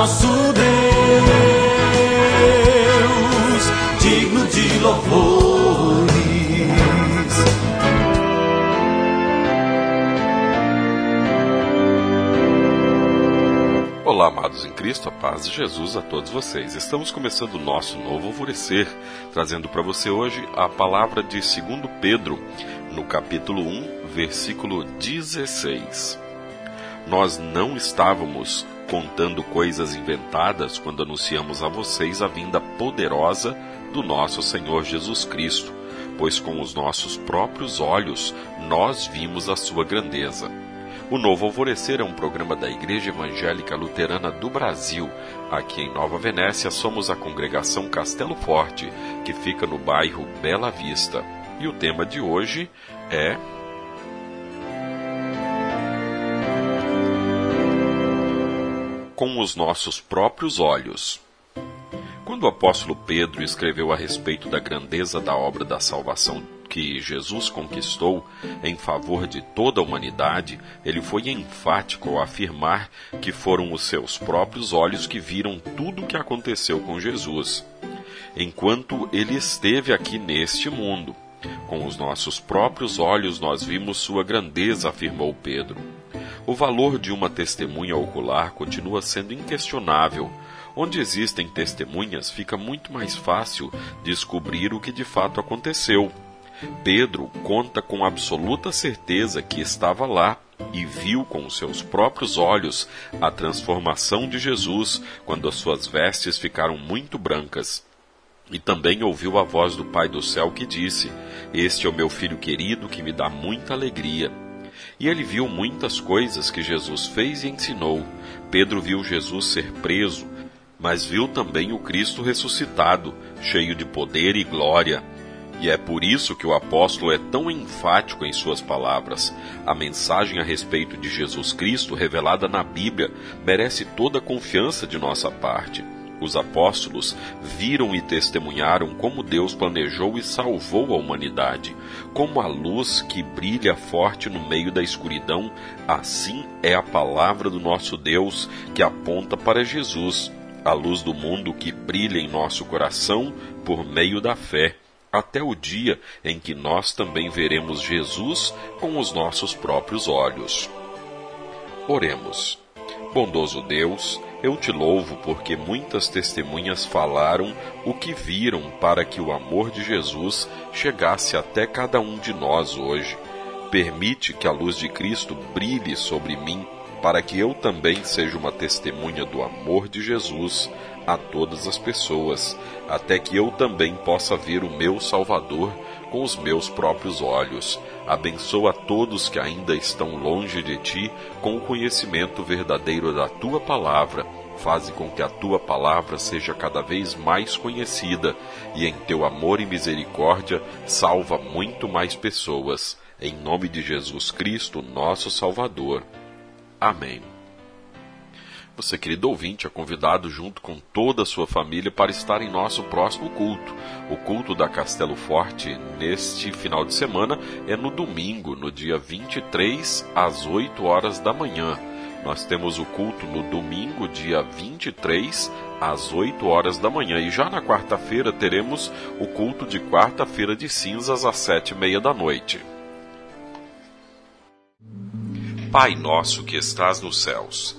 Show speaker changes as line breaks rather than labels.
nosso Deus, digno de louvores.
Olá, amados em Cristo, a paz de Jesus a todos vocês. Estamos começando o nosso novo alvorecer, trazendo para você hoje a palavra de 2 Pedro, no capítulo 1, versículo 16. Nós não estávamos contando coisas inventadas quando anunciamos a vocês a vinda poderosa do nosso Senhor Jesus Cristo, pois com os nossos próprios olhos nós vimos a sua grandeza. O Novo Alvorecer é um programa da Igreja Evangélica Luterana do Brasil. Aqui em Nova Venécia somos a congregação Castelo Forte, que fica no bairro Bela Vista. E o tema de hoje é com os nossos próprios olhos. Quando o apóstolo Pedro escreveu a respeito da grandeza da obra da salvação que Jesus conquistou em favor de toda a humanidade, ele foi enfático ao afirmar que foram os seus próprios olhos que viram tudo o que aconteceu com Jesus, enquanto ele esteve aqui neste mundo. Com os nossos próprios olhos nós vimos sua grandeza, afirmou Pedro. O valor de uma testemunha ocular continua sendo inquestionável. Onde existem testemunhas, fica muito mais fácil descobrir o que de fato aconteceu. Pedro conta com absoluta certeza que estava lá e viu com seus próprios olhos a transformação de Jesus quando as suas vestes ficaram muito brancas. E também ouviu a voz do Pai do céu que disse: Este é o meu filho querido que me dá muita alegria. E ele viu muitas coisas que Jesus fez e ensinou. Pedro viu Jesus ser preso, mas viu também o Cristo ressuscitado, cheio de poder e glória. E é por isso que o apóstolo é tão enfático em suas palavras. A mensagem a respeito de Jesus Cristo, revelada na Bíblia, merece toda a confiança de nossa parte. Os apóstolos viram e testemunharam como Deus planejou e salvou a humanidade. Como a luz que brilha forte no meio da escuridão, assim é a palavra do nosso Deus que aponta para Jesus, a luz do mundo que brilha em nosso coração por meio da fé até o dia em que nós também veremos Jesus com os nossos próprios olhos. Oremos. Bondoso Deus, eu te louvo porque muitas testemunhas falaram o que viram para que o amor de Jesus chegasse até cada um de nós hoje. Permite que a luz de Cristo brilhe sobre mim, para que eu também seja uma testemunha do amor de Jesus a todas as pessoas, até que eu também possa ver o meu Salvador com os meus próprios olhos. Abençoa todos que ainda estão longe de ti com o conhecimento verdadeiro da tua palavra. Faze com que a tua palavra seja cada vez mais conhecida e em teu amor e misericórdia salva muito mais pessoas. Em nome de Jesus Cristo, nosso Salvador. Amém. Você, querido ouvinte, é convidado junto com toda a sua família para estar em nosso próximo culto. O culto da Castelo Forte, neste final de semana, é no domingo, no dia 23, às 8 horas da manhã. Nós temos o culto no domingo, dia 23, às 8 horas da manhã. E já na quarta-feira teremos o culto de quarta-feira de cinzas, às sete e meia da noite. Pai nosso que estás nos céus